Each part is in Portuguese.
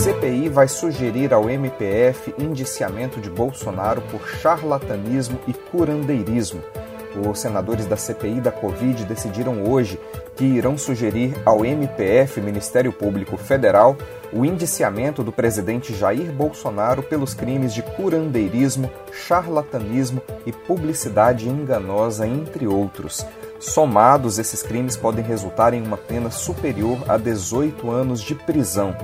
CPI vai sugerir ao MPF indiciamento de Bolsonaro por charlatanismo e curandeirismo. Os senadores da CPI da Covid decidiram hoje que irão sugerir ao MPF, Ministério Público Federal, o indiciamento do presidente Jair Bolsonaro pelos crimes de curandeirismo, charlatanismo e publicidade enganosa, entre outros. Somados, esses crimes podem resultar em uma pena superior a 18 anos de prisão.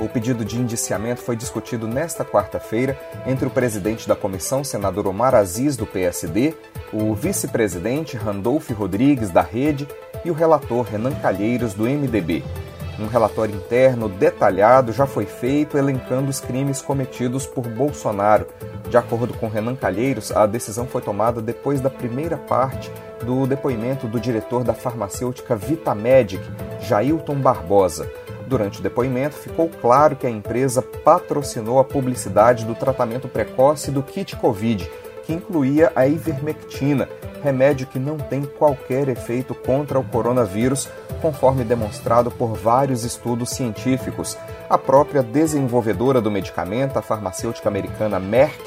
O pedido de indiciamento foi discutido nesta quarta-feira entre o presidente da comissão, senador Omar Aziz, do PSD, o vice-presidente Randolph Rodrigues, da Rede, e o relator Renan Calheiros, do MDB. Um relatório interno detalhado já foi feito elencando os crimes cometidos por Bolsonaro. De acordo com Renan Calheiros, a decisão foi tomada depois da primeira parte do depoimento do diretor da farmacêutica Vitamedic, Jailton Barbosa. Durante o depoimento, ficou claro que a empresa patrocinou a publicidade do tratamento precoce do kit Covid, que incluía a ivermectina, remédio que não tem qualquer efeito contra o coronavírus, conforme demonstrado por vários estudos científicos. A própria desenvolvedora do medicamento, a farmacêutica americana Merck,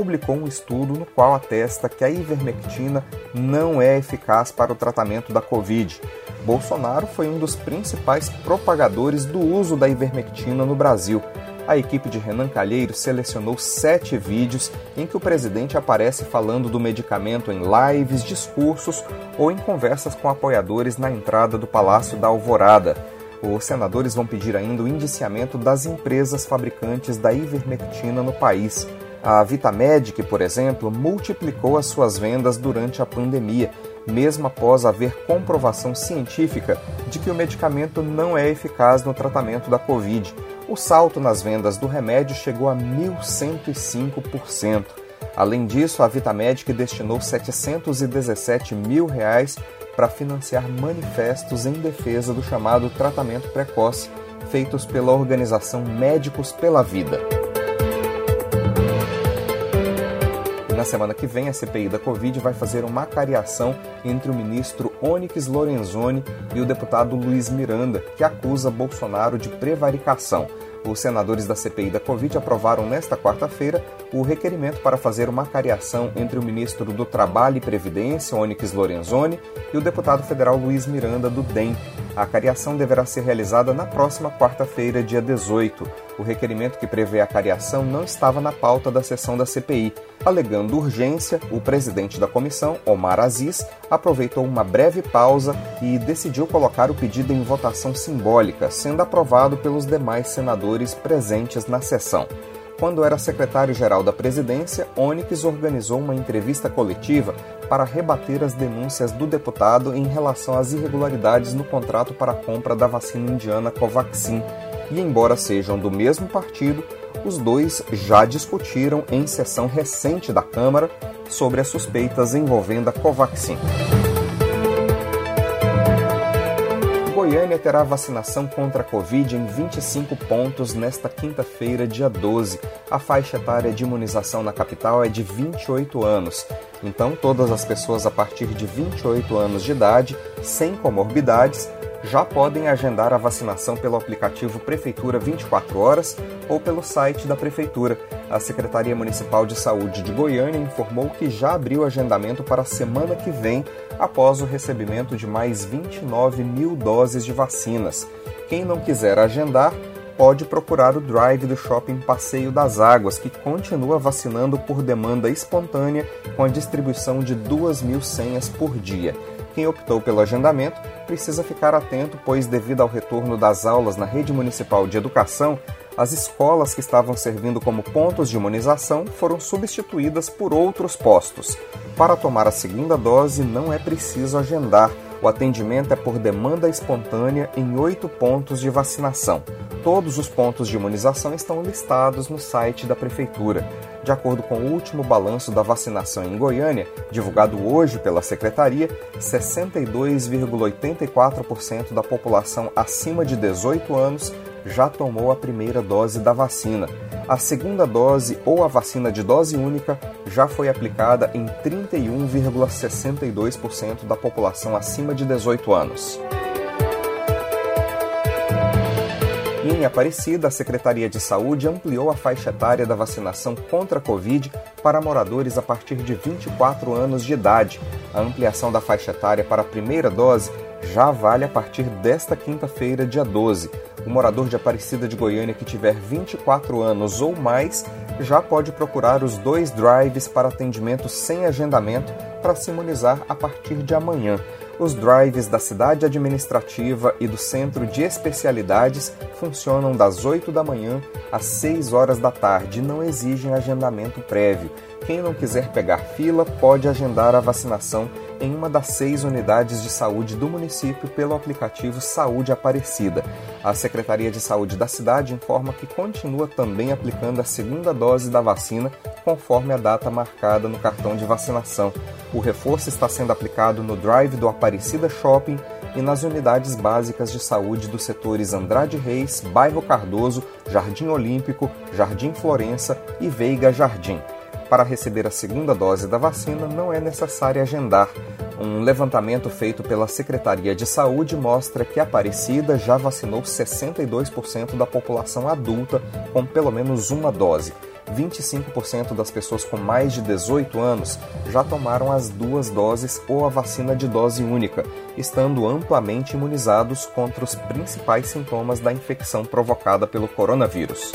publicou um estudo no qual atesta que a ivermectina não é eficaz para o tratamento da Covid. Bolsonaro foi um dos principais propagadores do uso da ivermectina no Brasil. A equipe de Renan Calheiros selecionou sete vídeos em que o presidente aparece falando do medicamento em lives, discursos ou em conversas com apoiadores na entrada do Palácio da Alvorada. Os senadores vão pedir ainda o indiciamento das empresas fabricantes da ivermectina no país. A Vitamedic, por exemplo, multiplicou as suas vendas durante a pandemia mesmo após haver comprovação científica de que o medicamento não é eficaz no tratamento da Covid. O salto nas vendas do remédio chegou a 1.105%. Além disso, a Vitamedic destinou 717 mil reais para financiar manifestos em defesa do chamado tratamento precoce, feitos pela organização Médicos pela Vida. Na semana que vem, a CPI da Covid vai fazer uma cariação entre o ministro Onyx Lorenzoni e o deputado Luiz Miranda, que acusa Bolsonaro de prevaricação. Os senadores da CPI da Covid aprovaram nesta quarta-feira o requerimento para fazer uma cariação entre o ministro do Trabalho e Previdência, Onyx Lorenzoni, e o deputado federal Luiz Miranda, do DEM. A cariação deverá ser realizada na próxima quarta-feira, dia 18. O requerimento que prevê a cariação não estava na pauta da sessão da CPI. Alegando urgência, o presidente da comissão, Omar Aziz, aproveitou uma breve pausa e decidiu colocar o pedido em votação simbólica, sendo aprovado pelos demais senadores presentes na sessão. Quando era secretário-geral da presidência, Onyx organizou uma entrevista coletiva para rebater as denúncias do deputado em relação às irregularidades no contrato para a compra da vacina indiana Covaxin. E, embora sejam do mesmo partido, os dois já discutiram em sessão recente da Câmara sobre as suspeitas envolvendo a Covaxin. Goiânia terá vacinação contra a Covid em 25 pontos nesta quinta-feira, dia 12. A faixa etária de imunização na capital é de 28 anos. Então, todas as pessoas a partir de 28 anos de idade, sem comorbidades, já podem agendar a vacinação pelo aplicativo Prefeitura 24 Horas ou pelo site da Prefeitura. A Secretaria Municipal de Saúde de Goiânia informou que já abriu agendamento para a semana que vem, após o recebimento de mais 29 mil doses de vacinas. Quem não quiser agendar, pode procurar o drive do Shopping Passeio das Águas, que continua vacinando por demanda espontânea com a distribuição de 2 mil senhas por dia. Quem optou pelo agendamento precisa ficar atento, pois, devido ao retorno das aulas na rede municipal de educação, as escolas que estavam servindo como pontos de imunização foram substituídas por outros postos. Para tomar a segunda dose, não é preciso agendar. O atendimento é por demanda espontânea em oito pontos de vacinação. Todos os pontos de imunização estão listados no site da Prefeitura. De acordo com o último balanço da vacinação em Goiânia, divulgado hoje pela Secretaria, 62,84% da população acima de 18 anos já tomou a primeira dose da vacina. A segunda dose ou a vacina de dose única já foi aplicada em 31,62% da população acima de 18 anos. em Aparecida, a Secretaria de Saúde ampliou a faixa etária da vacinação contra a Covid para moradores a partir de 24 anos de idade. A ampliação da faixa etária para a primeira dose já vale a partir desta quinta-feira, dia 12. O morador de Aparecida de Goiânia que tiver 24 anos ou mais já pode procurar os dois drives para atendimento sem agendamento para se imunizar a partir de amanhã. Os drives da cidade administrativa e do centro de especialidades funcionam das 8 da manhã às 6 horas da tarde e não exigem agendamento prévio. Quem não quiser pegar fila pode agendar a vacinação em uma das seis unidades de saúde do município pelo aplicativo Saúde Aparecida. A Secretaria de Saúde da cidade informa que continua também aplicando a segunda dose da vacina conforme a data marcada no cartão de vacinação. O reforço está sendo aplicado no drive do Aparecida Shopping e nas unidades básicas de saúde dos setores Andrade Reis, Bairro Cardoso, Jardim Olímpico, Jardim Florença e Veiga Jardim. Para receber a segunda dose da vacina, não é necessário agendar. Um levantamento feito pela Secretaria de Saúde mostra que Aparecida já vacinou 62% da população adulta com pelo menos uma dose. 25% das pessoas com mais de 18 anos já tomaram as duas doses ou a vacina de dose única, estando amplamente imunizados contra os principais sintomas da infecção provocada pelo coronavírus.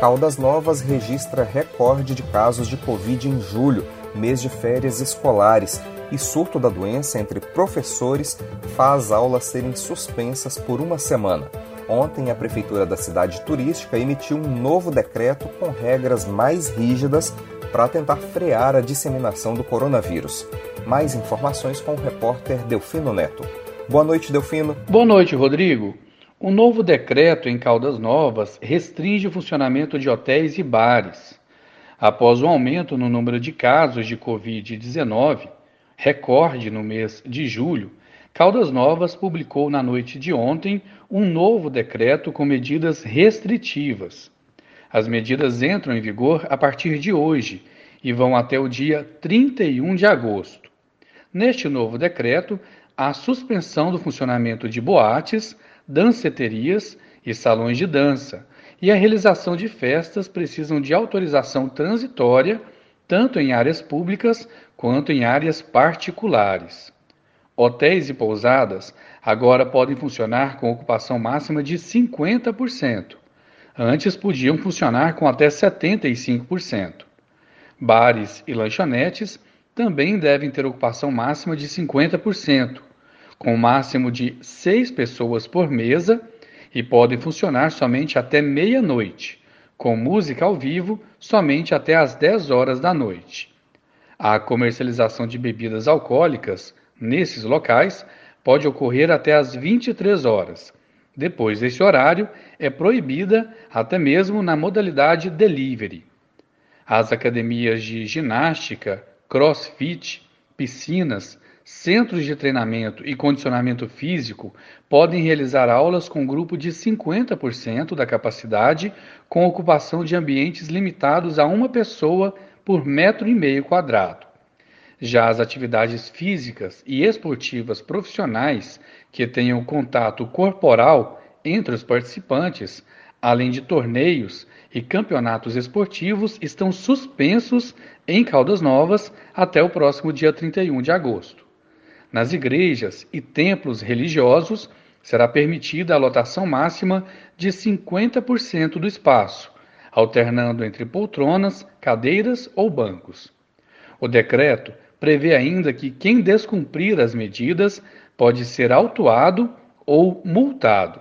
Caldas Novas registra recorde de casos de Covid em julho, mês de férias escolares, e surto da doença entre professores faz aulas serem suspensas por uma semana. Ontem, a Prefeitura da cidade turística emitiu um novo decreto com regras mais rígidas para tentar frear a disseminação do coronavírus. Mais informações com o repórter Delfino Neto. Boa noite, Delfino. Boa noite, Rodrigo. O novo decreto em Caldas Novas restringe o funcionamento de hotéis e bares. Após o aumento no número de casos de Covid-19, recorde no mês de julho, Caldas Novas publicou na noite de ontem um novo decreto com medidas restritivas. As medidas entram em vigor a partir de hoje e vão até o dia 31 de agosto. Neste novo decreto, há suspensão do funcionamento de boates, danceterias e salões de dança, e a realização de festas precisam de autorização transitória, tanto em áreas públicas quanto em áreas particulares. Hotéis e pousadas agora podem funcionar com ocupação máxima de 50%. Antes podiam funcionar com até 75%. Bares e lanchonetes também devem ter ocupação máxima de 50%, com um máximo de seis pessoas por mesa e podem funcionar somente até meia-noite, com música ao vivo somente até às 10 horas da noite. A comercialização de bebidas alcoólicas nesses locais pode ocorrer até às 23 horas. Depois desse horário, é proibida até mesmo na modalidade delivery. As academias de ginástica, crossfit, piscinas, Centros de treinamento e condicionamento físico podem realizar aulas com grupo de 50% da capacidade, com ocupação de ambientes limitados a uma pessoa por metro e meio quadrado. Já as atividades físicas e esportivas profissionais que tenham contato corporal entre os participantes, além de torneios e campeonatos esportivos, estão suspensos em Caldas Novas até o próximo dia 31 de agosto. Nas igrejas e templos religiosos, será permitida a lotação máxima de 50% do espaço, alternando entre poltronas, cadeiras ou bancos. O decreto prevê ainda que quem descumprir as medidas pode ser autuado ou multado.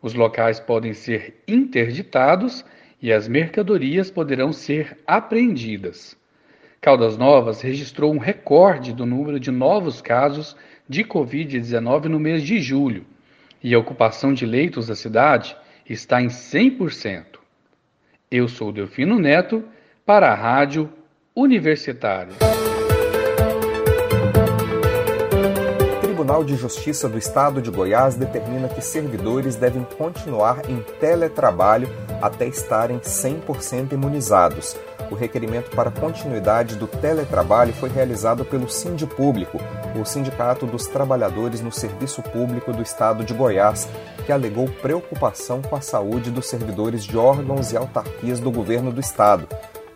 Os locais podem ser interditados e as mercadorias poderão ser apreendidas. Caldas Novas registrou um recorde do número de novos casos de Covid-19 no mês de julho e a ocupação de leitos da cidade está em 100%. Eu sou Delfino Neto para a Rádio Universitária. Tribunal de Justiça do Estado de Goiás determina que servidores devem continuar em teletrabalho até estarem 100% imunizados. O requerimento para continuidade do teletrabalho foi realizado pelo Sindipúblico, o Sindicato dos Trabalhadores no Serviço Público do Estado de Goiás, que alegou preocupação com a saúde dos servidores de órgãos e autarquias do governo do Estado.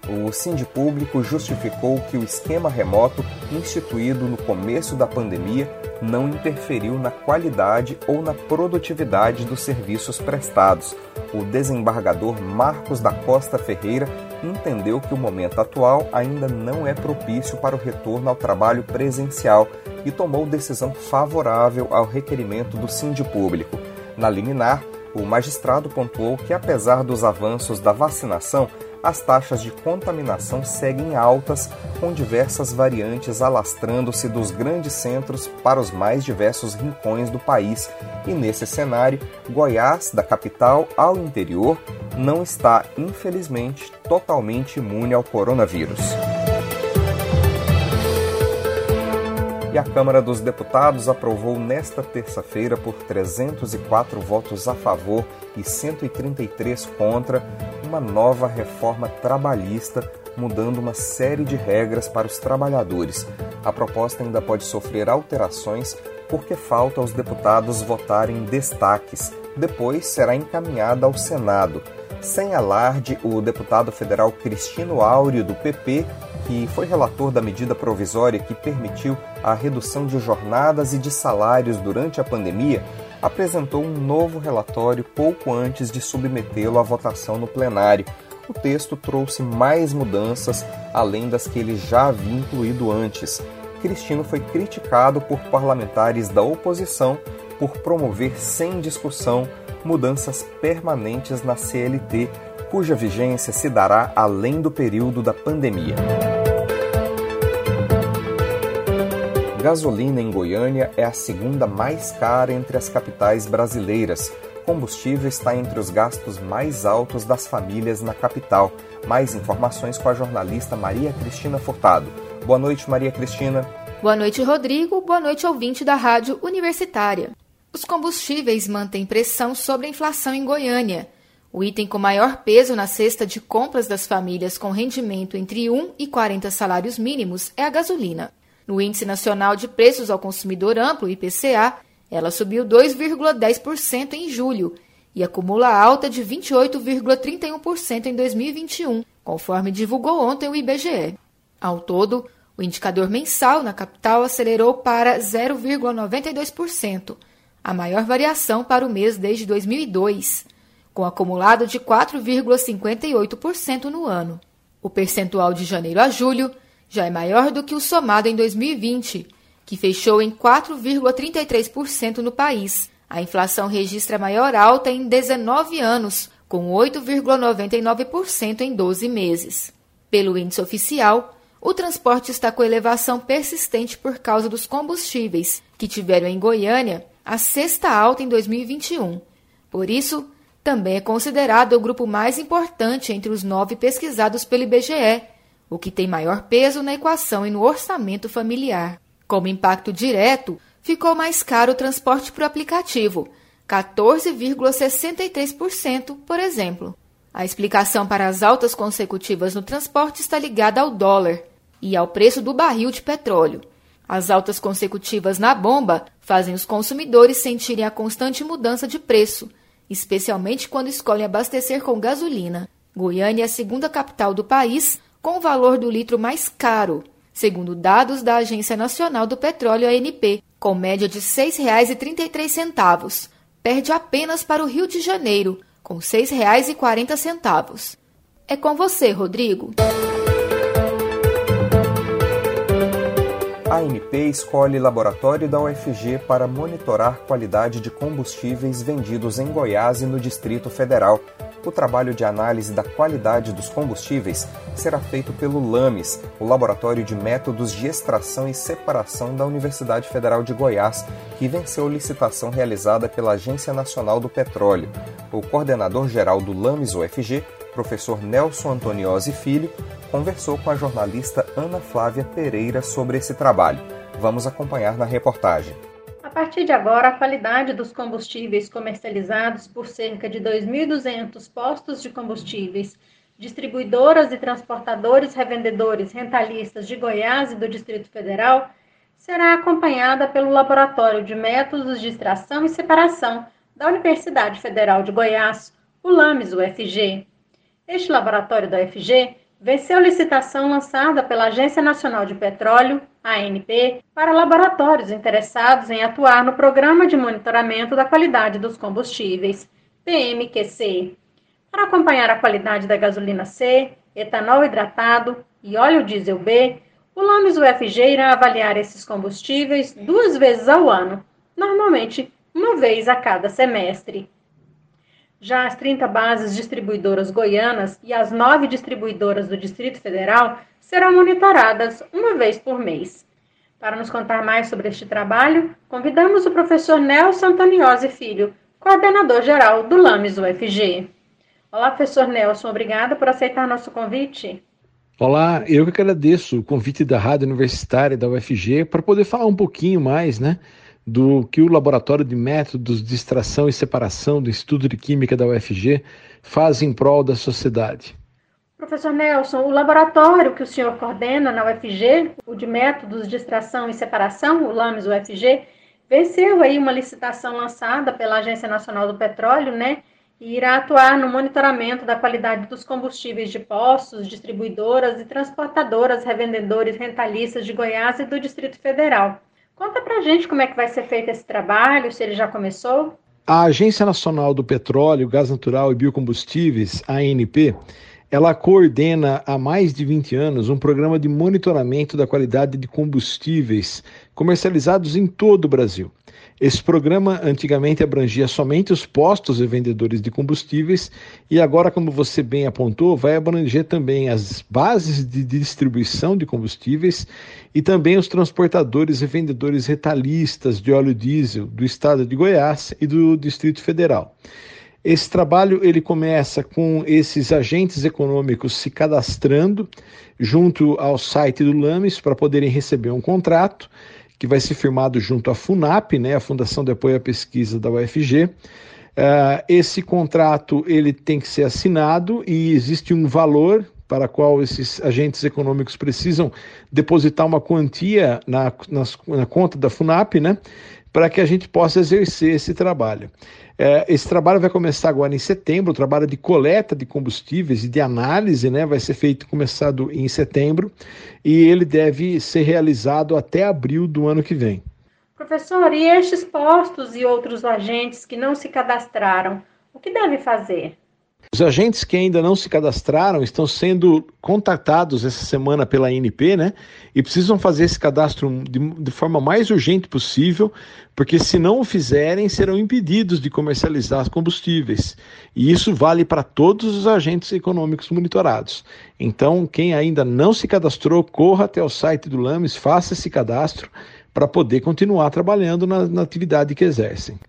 O Sindipúblico justificou que o esquema remoto, instituído no começo da pandemia, não interferiu na qualidade ou na produtividade dos serviços prestados. O desembargador Marcos da Costa Ferreira entendeu que o momento atual ainda não é propício para o retorno ao trabalho presencial e tomou decisão favorável ao requerimento do Sindipúblico. Na liminar, o magistrado pontuou que, apesar dos avanços da vacinação, as taxas de contaminação seguem altas, com diversas variantes alastrando-se dos grandes centros para os mais diversos rincões do país. E nesse cenário, Goiás, da capital ao interior, não está, infelizmente, totalmente imune ao coronavírus. A Câmara dos Deputados aprovou nesta terça-feira, por 304 votos a favor e 133 contra, uma nova reforma trabalhista, mudando uma série de regras para os trabalhadores. A proposta ainda pode sofrer alterações porque falta aos deputados votarem destaques. Depois será encaminhada ao Senado. Sem alarde, o deputado federal Cristino Áureo, do PP, que foi relator da medida provisória que permitiu a redução de jornadas e de salários durante a pandemia, apresentou um novo relatório pouco antes de submetê-lo à votação no plenário. O texto trouxe mais mudanças além das que ele já havia incluído antes. Cristino foi criticado por parlamentares da oposição por promover sem discussão mudanças permanentes na CLT, cuja vigência se dará além do período da pandemia. Gasolina em Goiânia é a segunda mais cara entre as capitais brasileiras. Combustível está entre os gastos mais altos das famílias na capital. Mais informações com a jornalista Maria Cristina Furtado. Boa noite, Maria Cristina. Boa noite, Rodrigo. Boa noite, ouvinte da Rádio Universitária. Os combustíveis mantêm pressão sobre a inflação em Goiânia. O item com maior peso na cesta de compras das famílias com rendimento entre 1 e 40 salários mínimos é a gasolina. No Índice Nacional de Preços ao Consumidor Amplo, IPCA, ela subiu 2,10% em julho e acumula alta de 28,31% em 2021, conforme divulgou ontem o IBGE. Ao todo, o indicador mensal na capital acelerou para 0,92%, a maior variação para o mês desde 2002, com acumulado de 4,58% no ano. O percentual de janeiro a julho já é maior do que o somado em 2020, que fechou em 4,33% no país. A inflação registra maior alta em 19 anos, com 8,99% em 12 meses. Pelo índice oficial, o transporte está com elevação persistente por causa dos combustíveis, que tiveram em Goiânia a sexta alta em 2021. Por isso, também é considerado o grupo mais importante entre os nove pesquisados pelo IBGE, o que tem maior peso na equação e no orçamento familiar. Como impacto direto, ficou mais caro o transporte por aplicativo, 14,63%, por exemplo. A explicação para as altas consecutivas no transporte está ligada ao dólar e ao preço do barril de petróleo. As altas consecutivas na bomba fazem os consumidores sentirem a constante mudança de preço, especialmente quando escolhem abastecer com gasolina. Goiânia é a segunda capital do país com o valor do litro mais caro, segundo dados da Agência Nacional do Petróleo ANP, com média de R$ 6,33. Perde apenas para o Rio de Janeiro, com R$ 6,40. É com você, Rodrigo. A ANP escolhe laboratório da UFG para monitorar qualidade de combustíveis vendidos em Goiás e no Distrito Federal. O trabalho de análise da qualidade dos combustíveis será feito pelo LAMES, o Laboratório de Métodos de Extração e Separação da Universidade Federal de Goiás, que venceu licitação realizada pela Agência Nacional do Petróleo. O coordenador-geral do LAMES UFG, professor Nelson Antoniosi Filho, conversou com a jornalista Ana Flávia Pereira sobre esse trabalho. Vamos acompanhar na reportagem. A partir de agora, a qualidade dos combustíveis comercializados por cerca de 2.200 postos de combustíveis, distribuidoras e transportadores revendedores rentalistas de Goiás e do Distrito Federal será acompanhada pelo Laboratório de Métodos de Extração e Separação da Universidade Federal de Goiás, o LAMES UFG. Este laboratório da UFG venceu licitação lançada pela Agência Nacional de Petróleo, ANP, para laboratórios interessados em atuar no Programa de Monitoramento da Qualidade dos Combustíveis, PMQC, para acompanhar a qualidade da gasolina C, etanol hidratado e óleo diesel B. O LAMES UFG irá avaliar esses combustíveis duas vezes ao ano, normalmente uma vez a cada semestre. Já as 30 bases distribuidoras goianas e as nove distribuidoras do Distrito Federal serão monitoradas uma vez por mês. Para nos contar mais sobre este trabalho, convidamos o professor Nelson Antoniosi Filho, coordenador-geral do LAMES UFG. Olá, professor Nelson, obrigada por aceitar nosso convite. Olá, eu que agradeço o convite da Rádio Universitária da UFG para poder falar um pouquinho mais, né, do que o Laboratório de Métodos de Extração e Separação do Instituto de Química da UFG faz em prol da sociedade. Professor Nelson, o laboratório que o senhor coordena na UFG, o de Métodos de Extração e Separação, o LAMES UFG, venceu aí uma licitação lançada pela Agência Nacional do Petróleo, né, e irá atuar no monitoramento da qualidade dos combustíveis de postos, distribuidoras e transportadoras, revendedores rentalistas de Goiás e do Distrito Federal. Conta pra gente como é que vai ser feito esse trabalho, se ele já começou. A Agência Nacional do Petróleo, Gás Natural e Biocombustíveis, ANP, ela coordena há mais de 20 anos um programa de monitoramento da qualidade de combustíveis comercializados em todo o Brasil. Esse programa antigamente abrangia somente os postos e vendedores de combustíveis e agora, como você bem apontou, vai abranger também as bases de distribuição de combustíveis e também os transportadores e vendedores retalistas de óleo diesel do estado de Goiás e do Distrito Federal. Esse trabalho ele começa com esses agentes econômicos se cadastrando junto ao site do Lames para poderem receber um contrato que vai ser firmado junto à FUNAP, né, a Fundação de Apoio à Pesquisa da UFG. Uh, eh, esse contrato ele tem que ser assinado e existe um valor para qual esses agentes econômicos precisam depositar uma quantia na, na, na conta da FUNAP, né, para que a gente possa exercer esse trabalho. É, esse trabalho vai começar agora em setembro, o trabalho de coleta de combustíveis e de análise né, vai ser feito, começado em setembro, e ele deve ser realizado até abril do ano que vem. Professor, e estes postos e outros agentes que não se cadastraram, o que deve fazer? Os agentes que ainda não se cadastraram estão sendo contatados essa semana pela ANP, né? E precisam fazer esse cadastro de, de, forma mais urgente possível, porque se não o fizerem, serão impedidos de comercializar combustíveis. E isso vale para todos os agentes econômicos monitorados. Então, quem ainda não se cadastrou, corra até o site do LAMES, faça esse cadastro para poder continuar trabalhando na, na atividade que exercem.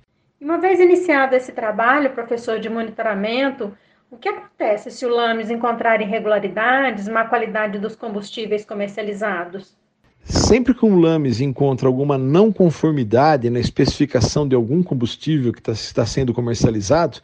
Uma vez iniciado esse trabalho, professor de monitoramento, o que acontece se o LAMES encontrar irregularidades, má qualidade dos combustíveis comercializados? Sempre que um LAMES encontra alguma não conformidade na especificação de algum combustível que tá, está sendo comercializado,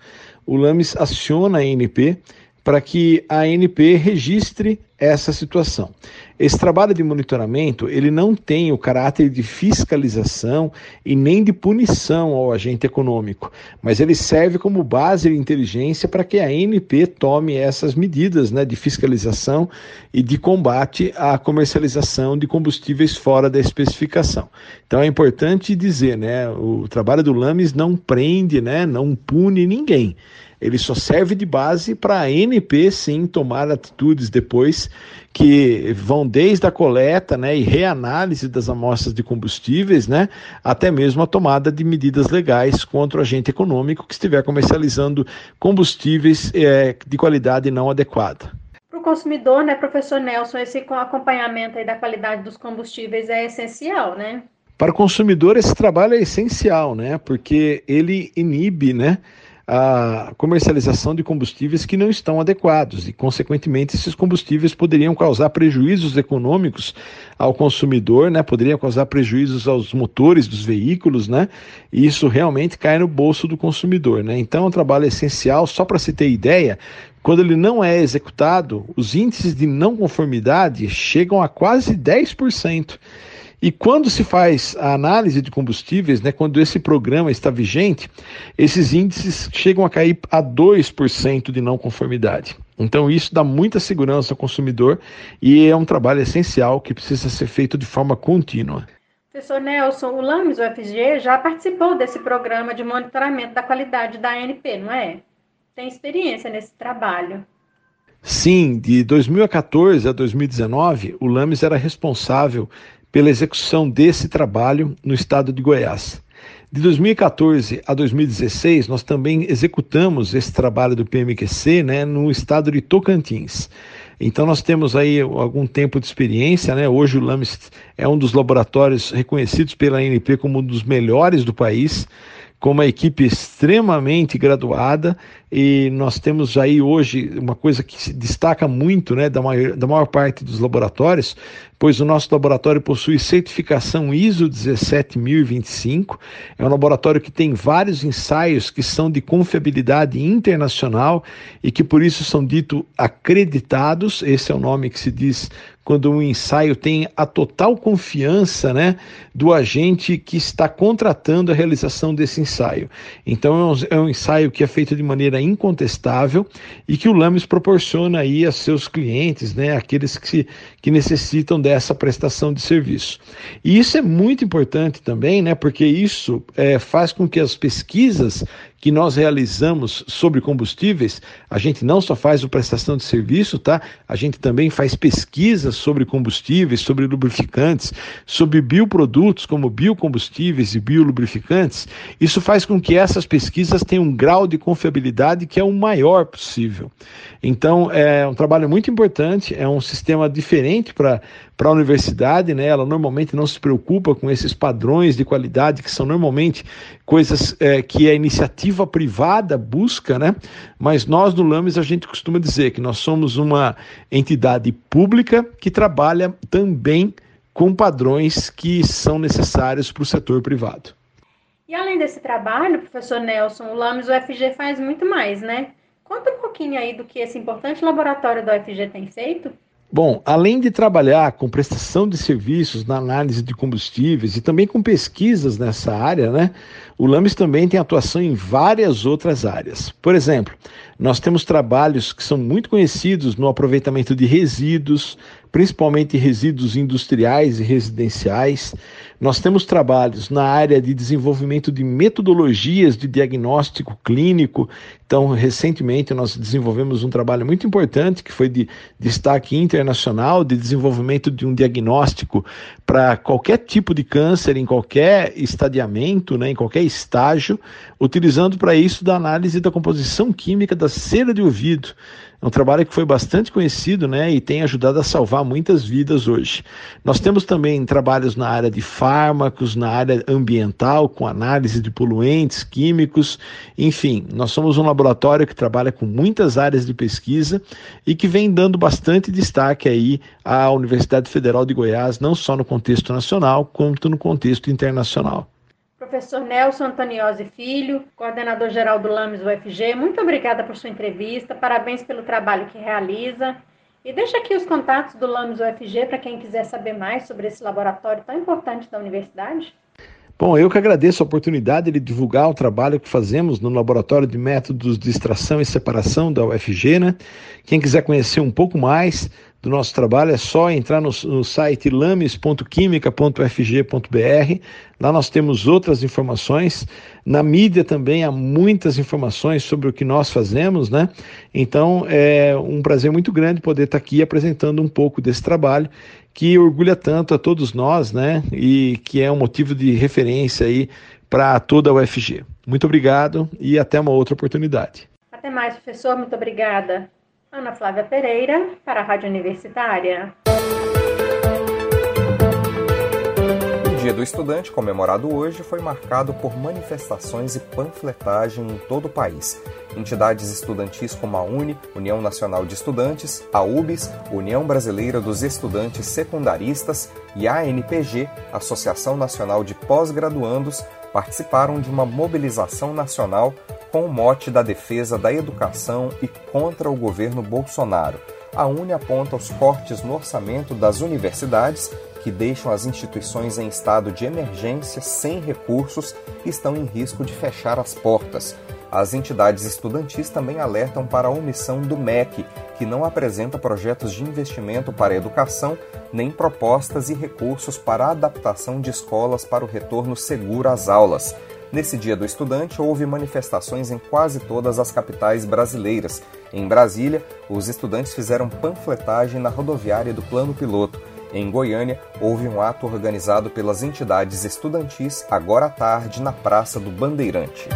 o LAMES aciona a ANP para que a ANP registre essa situação. Esse trabalho de monitoramento, ele não tem o caráter de fiscalização e nem de punição ao agente econômico, mas ele serve como base de inteligência para que a ANP tome essas medidas né, de fiscalização e de combate à comercialização de combustíveis fora da especificação. Então é importante dizer, né, o trabalho do LAMES não prende, né, não pune ninguém ele só serve de base para a ANP sim tomar atitudes depois que vão desde a coleta né, e reanálise das amostras de combustíveis, né, até mesmo a tomada de medidas legais contra o agente econômico que estiver comercializando combustíveis é, de qualidade não adequada. Para o consumidor, né, professor Nelson, esse acompanhamento aí da qualidade dos combustíveis é essencial, né? Para o consumidor, esse trabalho é essencial, né? Porque ele inibe, né? A comercialização de combustíveis que não estão adequados e, consequentemente, esses combustíveis poderiam causar prejuízos econômicos ao consumidor, né? Poderiam causar prejuízos aos motores dos veículos, né? E isso realmente cai no bolso do consumidor, né? Então, é um trabalho essencial. Só para se ter ideia, quando ele não é executado, os índices de não conformidade chegam a quase 10%. E quando se faz a análise de combustíveis, né, quando esse programa está vigente, esses índices chegam a cair a 2% de não conformidade. Então, isso dá muita segurança ao consumidor e é um trabalho essencial que precisa ser feito de forma contínua. Professor Nelson, o LAMES UFG já participou desse programa de monitoramento da qualidade da ANP, não é? Tem experiência nesse trabalho. Sim, de 2014 a 2019, o LAMES era responsável pela execução desse trabalho no estado de Goiás. De 2014 a 2016, nós também executamos esse trabalho do PMQC né, no estado de Tocantins. Então nós temos aí algum tempo de experiência, né? Hoje o LAMES é um dos laboratórios reconhecidos pela ANP como um dos melhores do país com uma equipe extremamente graduada e nós temos aí hoje uma coisa que se destaca muito né, da, maior, da maior parte dos laboratórios, pois o nosso laboratório possui certificação ISO 17025, é um laboratório que tem vários ensaios que são de confiabilidade internacional e que por isso são dito acreditados, esse é o nome que se diz quando um ensaio tem a total confiança né, do agente que está contratando a realização desse ensaio. Então é um, é um, ensaio que é feito de maneira incontestável e que o LAMES proporciona aí a seus clientes, né, aqueles que, se, que necessitam dessa prestação de serviço. E isso é muito importante também, né, porque isso é, faz com que as pesquisas que nós realizamos sobre combustíveis, a gente não só faz o prestação de serviço, tá? A gente também faz pesquisas sobre combustíveis, sobre lubrificantes, sobre bioprodutos como biocombustíveis e biolubrificantes. Isso faz com que essas pesquisas tenham um grau de confiabilidade que é o maior possível. Então, é um trabalho muito importante, é um sistema diferente para a universidade, né? Ela normalmente não se preocupa com esses padrões de qualidade que são normalmente coisas é, que a iniciativa privada busca, né? Mas nós no Lames a gente costuma dizer que nós somos uma entidade pública que trabalha também com padrões que são necessários para o setor privado. E além desse trabalho, professor Nelson, o LAMES UFG faz muito mais, né? Conta um pouquinho aí do que esse importante laboratório da UFG tem feito. Bom, além de trabalhar com prestação de serviços na análise de combustíveis e também com pesquisas nessa área, né, o LAMES também tem atuação em várias outras áreas. Por exemplo, nós temos trabalhos que são muito conhecidos no aproveitamento de resíduos, principalmente resíduos industriais e residenciais. Nós temos trabalhos na área de desenvolvimento de metodologias de diagnóstico clínico. Então, recentemente, nós desenvolvemos um trabalho muito importante que foi de destaque internacional de desenvolvimento de um diagnóstico para qualquer tipo de câncer, em qualquer estadiamento, né, em qualquer estágio, utilizando para isso da análise da composição química da cera de ouvido. É um trabalho que foi bastante conhecido né, e tem ajudado a salvar muitas vidas hoje. Nós temos também trabalhos na área de fármacos, na área ambiental, com análise de poluentes químicos, enfim, nós somos um laboratório que trabalha com muitas áreas de pesquisa e que vem dando bastante destaque aí à Universidade Federal de Goiás, não só no contexto nacional, quanto no contexto internacional. Professor Nelson Antoniozzi Filho, coordenador geral do LAMES UFG, muito obrigada por sua entrevista, parabéns pelo trabalho que realiza. E deixa aqui os contatos do LAMES UFG para quem quiser saber mais sobre esse laboratório tão importante da universidade. Bom, eu que agradeço a oportunidade de divulgar o trabalho que fazemos no Laboratório de Métodos de Extração e Separação da UFG, né? Quem quiser conhecer um pouco mais do nosso trabalho, é só entrar no, no site lames.química.fg.br. Lá nós temos outras informações. Na mídia também há muitas informações sobre o que nós fazemos, né? Então é um prazer muito grande poder estar aqui apresentando um pouco desse trabalho que orgulha tanto a todos nós, né? E que é um motivo de referência aí para toda a UFG. Muito obrigado e até uma outra oportunidade. Até mais, professor. Muito obrigada. Ana Flávia Pereira, para a Rádio Universitária. O Dia do Estudante, comemorado hoje, foi marcado por manifestações e panfletagem em todo o país. Entidades estudantis como a UNE, União Nacional de Estudantes, a UBS, União Brasileira dos Estudantes Secundaristas e a ANPG, Associação Nacional de Pós-Graduandos, participaram de uma mobilização nacional com o mote da defesa da educação e contra o governo Bolsonaro. A UNE aponta os cortes no orçamento das universidades que deixam as instituições em estado de emergência sem recursos e estão em risco de fechar as portas. As entidades estudantis também alertam para a omissão do MEC, que não apresenta projetos de investimento para a educação, nem propostas e recursos para a adaptação de escolas para o retorno seguro às aulas. Nesse Dia do Estudante, houve manifestações em quase todas as capitais brasileiras. Em Brasília, os estudantes fizeram panfletagem na rodoviária do Plano Piloto. Em Goiânia, houve um ato organizado pelas entidades estudantis agora à tarde na Praça do Bandeirante.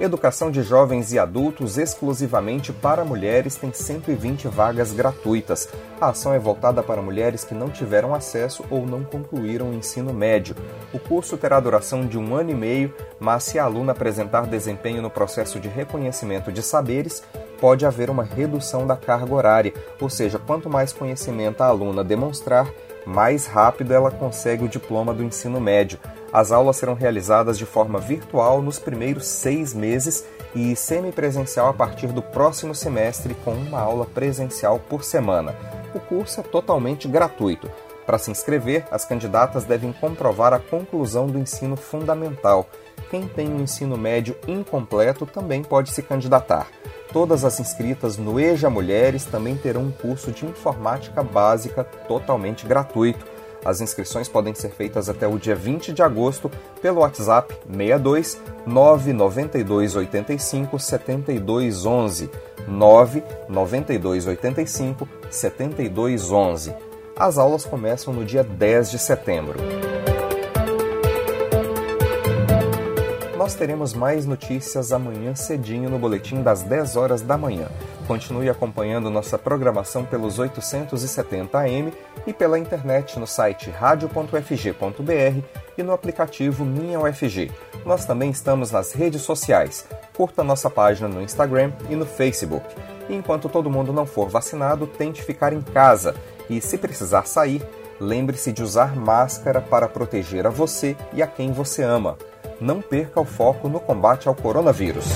Educação de jovens e adultos exclusivamente para mulheres tem 120 vagas gratuitas. A ação é voltada para mulheres que não tiveram acesso ou não concluíram o ensino médio. O curso terá duração de um ano e meio, mas se a aluna apresentar desempenho no processo de reconhecimento de saberes, pode haver uma redução da carga horária, ou seja, quanto mais conhecimento a aluna demonstrar, mais rápido ela consegue o diploma do ensino médio. As aulas serão realizadas de forma virtual nos primeiros seis meses e semipresencial a partir do próximo semestre, com uma aula presencial por semana. O curso é totalmente gratuito. Para se inscrever, as candidatas devem comprovar a conclusão do ensino fundamental. Quem tem um ensino médio incompleto também pode se candidatar. Todas as inscritas no EJA Mulheres também terão um curso de informática básica totalmente gratuito. As inscrições podem ser feitas até o dia 20 de agosto pelo WhatsApp 62 992 85 7211 992 85 7211. As aulas começam no dia 10 de setembro. Nós teremos mais notícias amanhã cedinho no boletim das 10 horas da manhã. Continue acompanhando nossa programação pelos 870 AM e pela internet no site radio.fg.br e no aplicativo Minha UFG. Nós também estamos nas redes sociais. Curta nossa página no Instagram e no Facebook. E enquanto todo mundo não for vacinado, tente ficar em casa e, se precisar sair, lembre-se de usar máscara para proteger a você e a quem você ama não perca o foco no combate ao coronavírus.